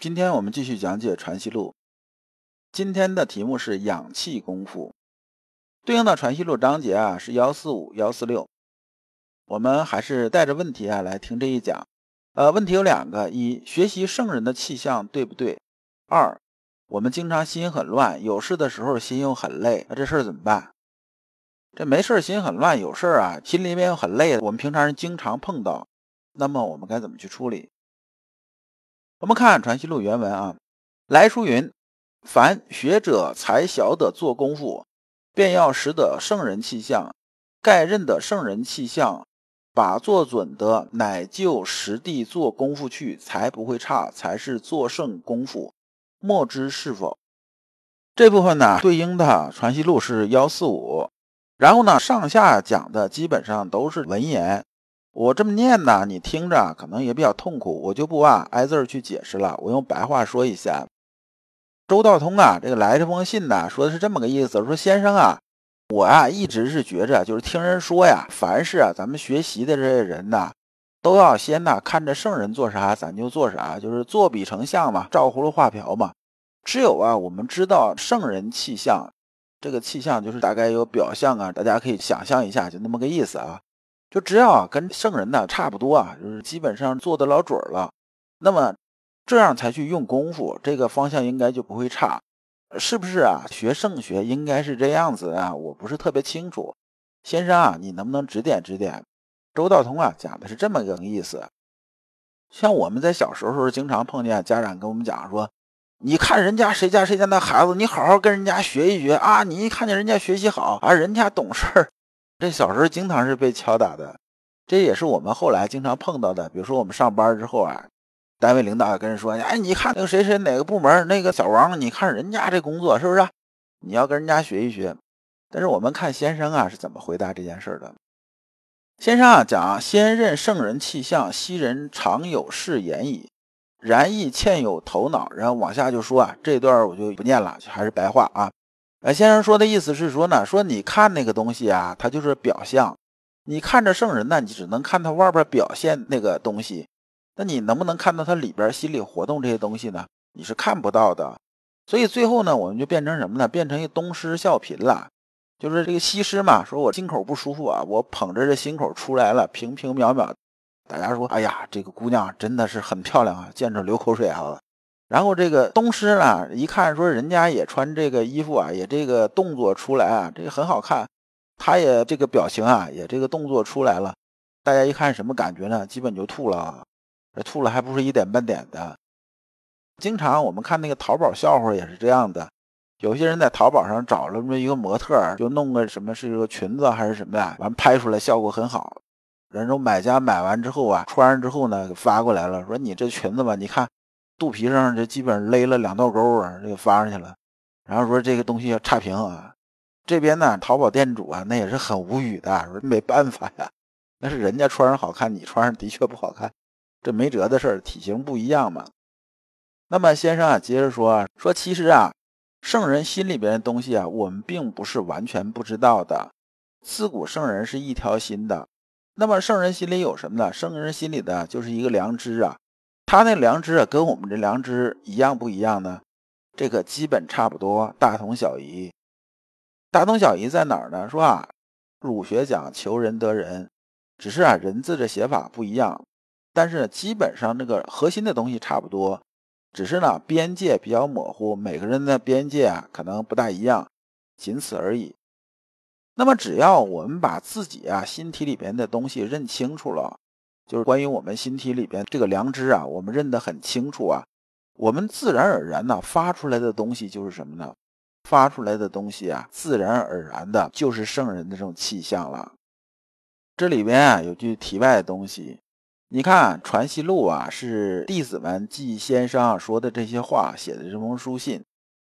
今天我们继续讲解《传习录》，今天的题目是养气功夫，对应的《传习录》章节啊是幺四五、幺四六。我们还是带着问题啊来听这一讲。呃，问题有两个：一、学习圣人的气象对不对？二、我们经常心很乱，有事的时候心又很累，那这事儿怎么办？这没事心很乱，有事儿啊心里面又很累，我们平常人经常碰到，那么我们该怎么去处理？我们看《传习录》原文啊，来书云：“凡学者才晓得做功夫，便要识得圣人气象。盖认得圣人气象，把做准的，乃就实地做功夫去，才不会差，才是做圣功夫。莫知是否？”这部分呢，对应的《传习录》是幺四五，然后呢，上下讲的基本上都是文言。我这么念呢，你听着可能也比较痛苦，我就不啊挨字儿去解释了。我用白话说一下。周道通啊，这个来这封信呢，说的是这么个意思：说先生啊，我啊一直是觉着，就是听人说呀，凡是啊咱们学习的这些人呐，都要先呐看着圣人做啥，咱就做啥，就是做比成像嘛，照葫芦画瓢嘛。只有啊我们知道圣人气象，这个气象就是大概有表象啊，大家可以想象一下，就那么个意思啊。就只要啊跟圣人呢差不多啊，就是基本上做得老准了，那么这样才去用功夫，这个方向应该就不会差，是不是啊？学圣学应该是这样子啊，我不是特别清楚，先生啊，你能不能指点指点？周道通啊讲的是这么个意思，像我们在小时候经常碰见家长跟我们讲说，你看人家谁家谁家那孩子，你好好跟人家学一学啊，你一看见人家学习好啊，人家懂事儿。这小时候经常是被敲打的，这也是我们后来经常碰到的。比如说我们上班之后啊，单位领导跟人说：“哎，你看那个谁谁哪个部门那个小王，你看人家这工作是不是？你要跟人家学一学。”但是我们看先生啊是怎么回答这件事的。先生啊讲：“先任圣人气象，昔人常有是言矣，然亦欠有头脑。”然后往下就说啊，这段我就不念了，还是白话啊。呃，先生说的意思是说呢，说你看那个东西啊，它就是表象。你看着圣人呢，你只能看他外边表现那个东西，那你能不能看到他里边心理活动这些东西呢？你是看不到的。所以最后呢，我们就变成什么呢？变成一东施效颦了，就是这个西施嘛，说我心口不舒服啊，我捧着这心口出来了，平平渺渺。大家说，哎呀，这个姑娘真的是很漂亮啊，见着流口水啊。然后这个东施呢，一看说人家也穿这个衣服啊，也这个动作出来啊，这个很好看，他也这个表情啊，也这个动作出来了，大家一看什么感觉呢？基本就吐了，这吐了还不是一点半点的。经常我们看那个淘宝笑话也是这样的，有些人在淘宝上找了这么一个模特，就弄个什么是个裙子还是什么呀，完拍出来效果很好，然后买家买完之后啊，穿上之后呢，发过来了，说你这裙子吧，你看。肚皮上这基本勒了两道沟啊，这个发上去了。然后说这个东西要差评啊，这边呢淘宝店主啊那也是很无语的，说没办法呀，那是人家穿上好看，你穿上的确不好看，这没辙的事儿，体型不一样嘛。那么先生啊接着说啊说其实啊圣人心里边的东西啊我们并不是完全不知道的，自古圣人是一条心的。那么圣人心里有什么呢？圣人心里的就是一个良知啊。他那良知啊，跟我们这良知一样不一样呢？这个基本差不多，大同小异。大同小异在哪儿呢？说啊，儒学讲求仁得仁，只是啊人字的写法不一样，但是基本上那个核心的东西差不多，只是呢边界比较模糊，每个人的边界啊可能不大一样，仅此而已。那么只要我们把自己啊心体里边的东西认清楚了。就是关于我们心体里边这个良知啊，我们认得很清楚啊，我们自然而然呢发出来的东西就是什么呢？发出来的东西啊，自然而然的就是圣人的这种气象了。这里边啊有句题外的东西，你看《传习录》啊，是弟子们记先生说的这些话写的这封书信；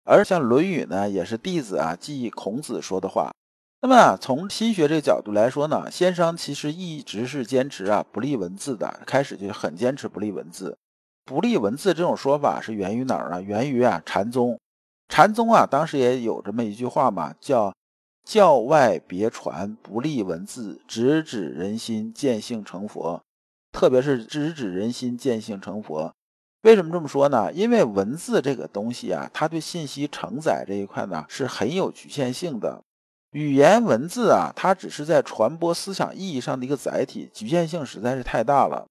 而像《论语》呢，也是弟子啊记孔子说的话。那么从心学这个角度来说呢，先生其实一直是坚持啊不立文字的，开始就很坚持不立文字。不立文字这种说法是源于哪儿呢？源于啊禅宗。禅宗啊，当时也有这么一句话嘛，叫“教外别传，不立文字，直指人心，见性成佛”。特别是直指人心，见性成佛。为什么这么说呢？因为文字这个东西啊，它对信息承载这一块呢是很有局限性的。语言文字啊，它只是在传播思想意义上的一个载体，局限性实在是太大了。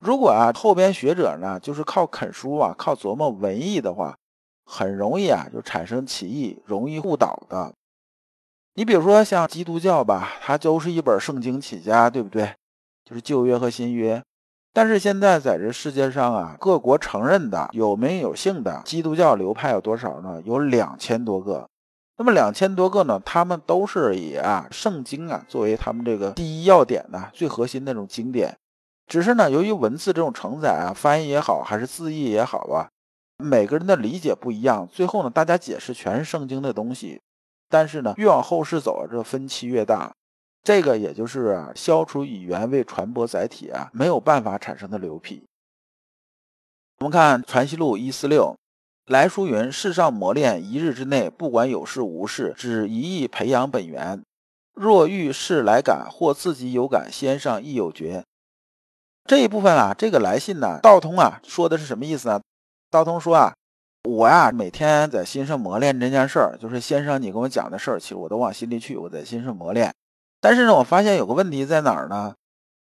如果啊后边学者呢，就是靠啃书啊，靠琢磨文艺的话。很容易啊，就产生歧义，容易误导的。你比如说像基督教吧，它都是一本圣经起家，对不对？就是旧约和新约。但是现在在这世界上啊，各国承认的有名有姓的基督教流派有多少呢？有两千多个。那么两千多个呢，他们都是以啊圣经啊作为他们这个第一要点呢，最核心那种经典。只是呢，由于文字这种承载啊，翻译也好，还是字义也好吧。每个人的理解不一样，最后呢，大家解释全是圣经的东西，但是呢，越往后世走，这分歧越大。这个也就是消除语言为传播载体啊，没有办法产生的流癖。我们看《传习录》一四六，来书云：世上磨练一日之内，不管有事无事，只一意培养本源。若遇事来感，或自己有感，先上亦有觉。这一部分啊，这个来信呢，道通啊，说的是什么意思呢？道通说啊，我呀每天在心上磨练这件事儿，就是先生你跟我讲的事儿，其实我都往心里去，我在心上磨练。但是呢，我发现有个问题在哪儿呢？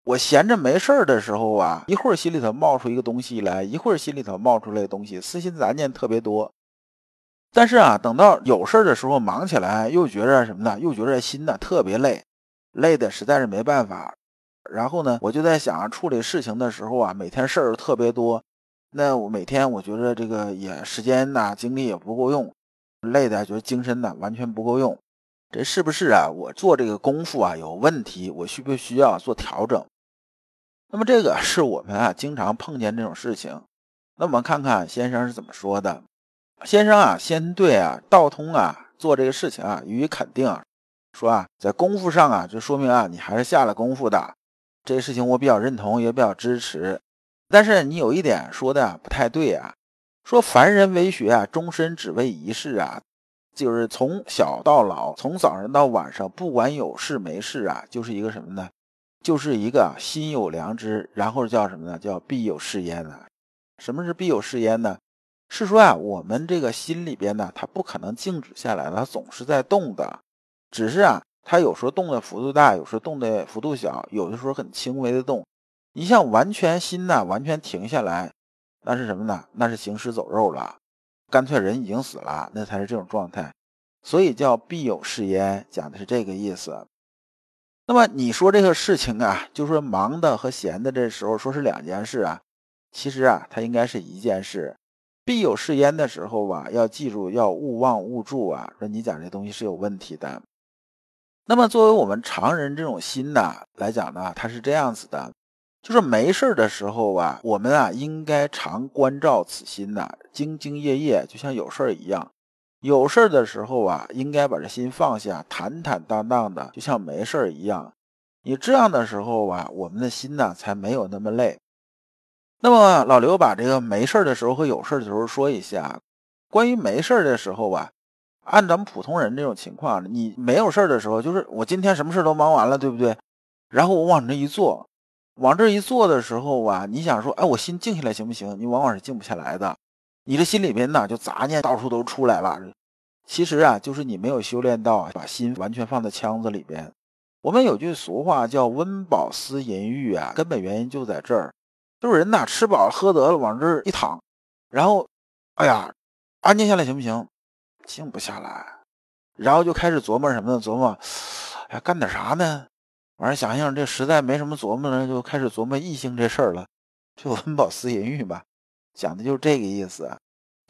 我闲着没事儿的时候啊，一会儿心里头冒出一个东西来，一会儿心里头冒出来的东西，私心杂念特别多。但是啊，等到有事儿的时候，忙起来又觉着什么呢？又觉着心呢特别累，累的实在是没办法。然后呢，我就在想处理事情的时候啊，每天事儿特别多。那我每天我觉得这个也时间呐精力也不够用，累的觉得精神呢完全不够用，这是不是啊？我做这个功夫啊有问题？我需不需要做调整？那么这个是我们啊经常碰见这种事情。那我们看看先生是怎么说的。先生啊先对啊道通啊做这个事情啊予以肯定，说啊在功夫上啊就说明啊你还是下了功夫的，这个事情我比较认同也比较支持。但是你有一点说的不太对啊，说凡人为学啊，终身只为一事啊，就是从小到老，从早上到晚上，不管有事没事啊，就是一个什么呢？就是一个心有良知，然后叫什么呢？叫必有是焉呢？什么是必有是焉呢？是说啊，我们这个心里边呢，它不可能静止下来，它总是在动的，只是啊，它有时候动的幅度大，有时候动的幅度小，有的时候很轻微的动。你像完全心呐，完全停下来，那是什么呢？那是行尸走肉了，干脆人已经死了，那才是这种状态。所以叫必有是焉，讲的是这个意思。那么你说这个事情啊，就说忙的和闲的这时候说是两件事啊，其实啊，它应该是一件事。必有是焉的时候吧，要记住要勿忘勿助啊，说你讲这东西是有问题的。那么作为我们常人这种心呐来讲呢，它是这样子的。就是没事的时候啊，我们啊应该常关照此心呐，兢兢业业，就像有事儿一样。有事儿的时候啊，应该把这心放下，坦坦荡荡的，就像没事儿一样。你这样的时候啊，我们的心呢才没有那么累。那么老刘把这个没事儿的时候和有事儿的时候说一下。关于没事儿的时候啊，按咱们普通人这种情况，你没有事儿的时候，就是我今天什么事都忙完了，对不对？然后我往这一坐。往这一坐的时候啊，你想说，哎，我心静下来行不行？你往往是静不下来的，你的心里边呢就杂念到处都出来了。其实啊，就是你没有修炼到把心完全放在腔子里边。我们有句俗话叫“温饱思淫欲”啊，根本原因就在这儿，就是人呐吃饱喝得了，往这儿一躺，然后，哎呀，安静下来行不行？静不下来，然后就开始琢磨什么呢？琢磨，哎呀，干点啥呢？完了，想想这实在没什么琢磨呢，就开始琢磨异性这事儿了，就温饱思淫欲吧，讲的就是这个意思。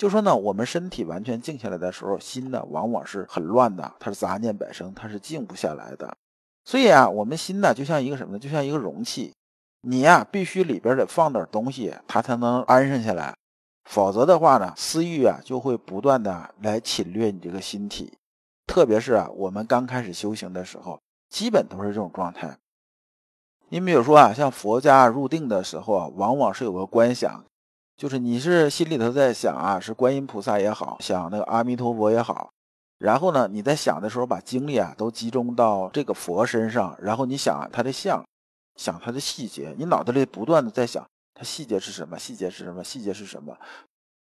就说呢，我们身体完全静下来的时候，心呢往往是很乱的，它是杂念百生，它是静不下来的。所以啊，我们心呢就像一个什么呢？就像一个容器，你呀必须里边得放点东西，它才能安上下来。否则的话呢，私欲啊就会不断的来侵略你这个心体。特别是啊，我们刚开始修行的时候，基本都是这种状态。你比如说啊，像佛家入定的时候啊，往往是有个观想，就是你是心里头在想啊，是观音菩萨也好，想那个阿弥陀佛也好。然后呢，你在想的时候，把精力啊都集中到这个佛身上，然后你想他的像，想他的细节，你脑袋里不断的在想他细节是什么，细节是什么，细节是什么。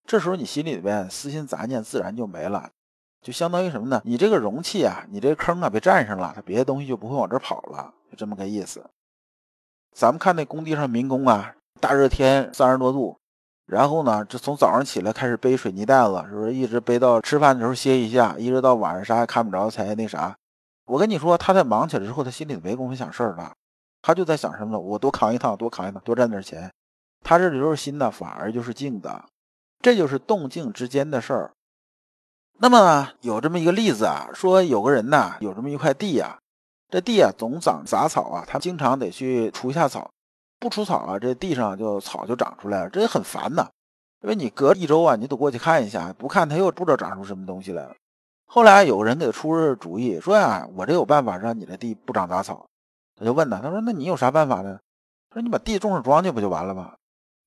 这时候你心里边私心杂念自然就没了，就相当于什么呢？你这个容器啊，你这坑啊被占上了，它别的东西就不会往这跑了，就这么个意思。咱们看那工地上民工啊，大热天三十多度。然后呢，这从早上起来开始背水泥袋子，是不是一直背到吃饭的时候歇一下，一直到晚上啥也看不着才那啥？我跟你说，他在忙起来之后，他心里没工夫想事儿了，他就在想什么呢？我多扛一趟，多扛一趟，多赚点钱。他这里都是心的，反而就是静的，这就是动静之间的事儿。那么，有这么一个例子啊，说有个人呢，有这么一块地呀，这地啊总长杂草啊，他经常得去除一下草。不除草啊，这地上就草就长出来了，这也很烦呐。因为你隔一周啊，你得过去看一下，不看他又不知道长出什么东西来了。后来有人给他出主意，说呀，我这有办法让你的地不长杂草。他就问他，他说那你有啥办法呢？他说你把地种上庄稼不就完了吗？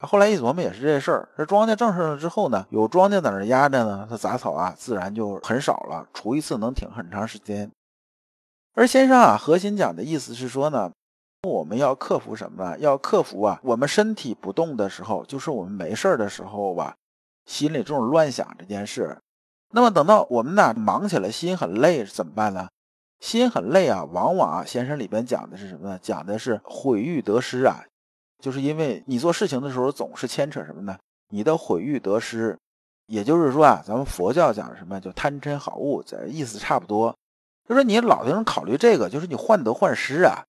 后来一琢磨也是这事儿，这庄稼种上了之后呢，有庄稼在那压着呢，它杂草啊自然就很少了，除一次能挺很长时间。而先生啊，核心讲的意思是说呢。我们要克服什么呢？要克服啊，我们身体不动的时候，就是我们没事儿的时候吧，心里这种乱想这件事。那么等到我们呢忙起来，心很累怎么办呢？心很累啊，往往啊，先生里边讲的是什么呢？讲的是毁誉得失啊，就是因为你做事情的时候总是牵扯什么呢？你的毁誉得失，也就是说啊，咱们佛教讲什么就贪嗔好恶，这意思差不多。就说你老在那考虑这个，就是你患得患失啊。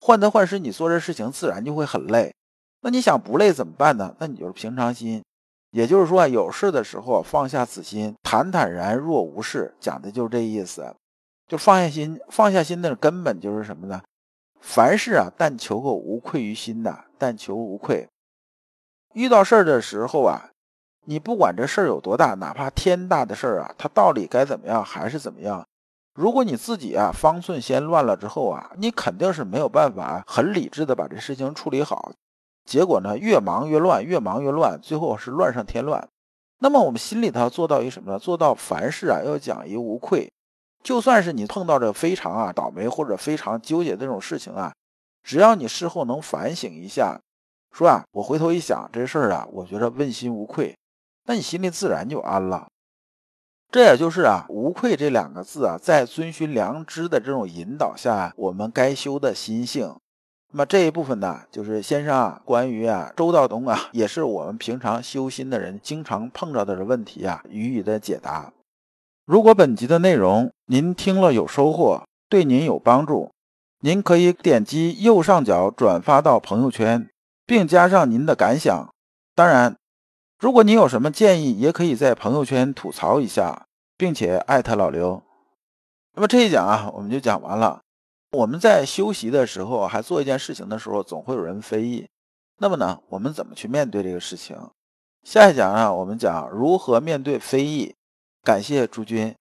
患得患失，你做这事情自然就会很累。那你想不累怎么办呢？那你就是平常心，也就是说有事的时候放下此心，坦坦然若无事，讲的就是这意思。就放下心，放下心的根本就是什么呢？凡事啊，但求个无愧于心呐，但求无愧。遇到事儿的时候啊，你不管这事儿有多大，哪怕天大的事儿啊，它到底该怎么样还是怎么样。如果你自己啊方寸先乱了之后啊，你肯定是没有办法很理智的把这事情处理好，结果呢越忙越乱，越忙越乱，最后是乱上添乱。那么我们心里头做到一什么呢？做到凡事啊要讲一无愧，就算是你碰到这非常啊倒霉或者非常纠结的这种事情啊，只要你事后能反省一下，说啊我回头一想这事儿啊，我觉得问心无愧，那你心里自然就安了。这也就是啊，无愧这两个字啊，在遵循良知的这种引导下，我们该修的心性。那么这一部分呢，就是先生啊，关于啊周道东啊，也是我们平常修心的人经常碰到的问题啊，予以的解答。如果本集的内容您听了有收获，对您有帮助，您可以点击右上角转发到朋友圈，并加上您的感想。当然。如果你有什么建议，也可以在朋友圈吐槽一下，并且艾特老刘。那么这一讲啊，我们就讲完了。我们在休息的时候，还做一件事情的时候，总会有人非议。那么呢，我们怎么去面对这个事情？下一讲啊，我们讲如何面对非议。感谢诸君。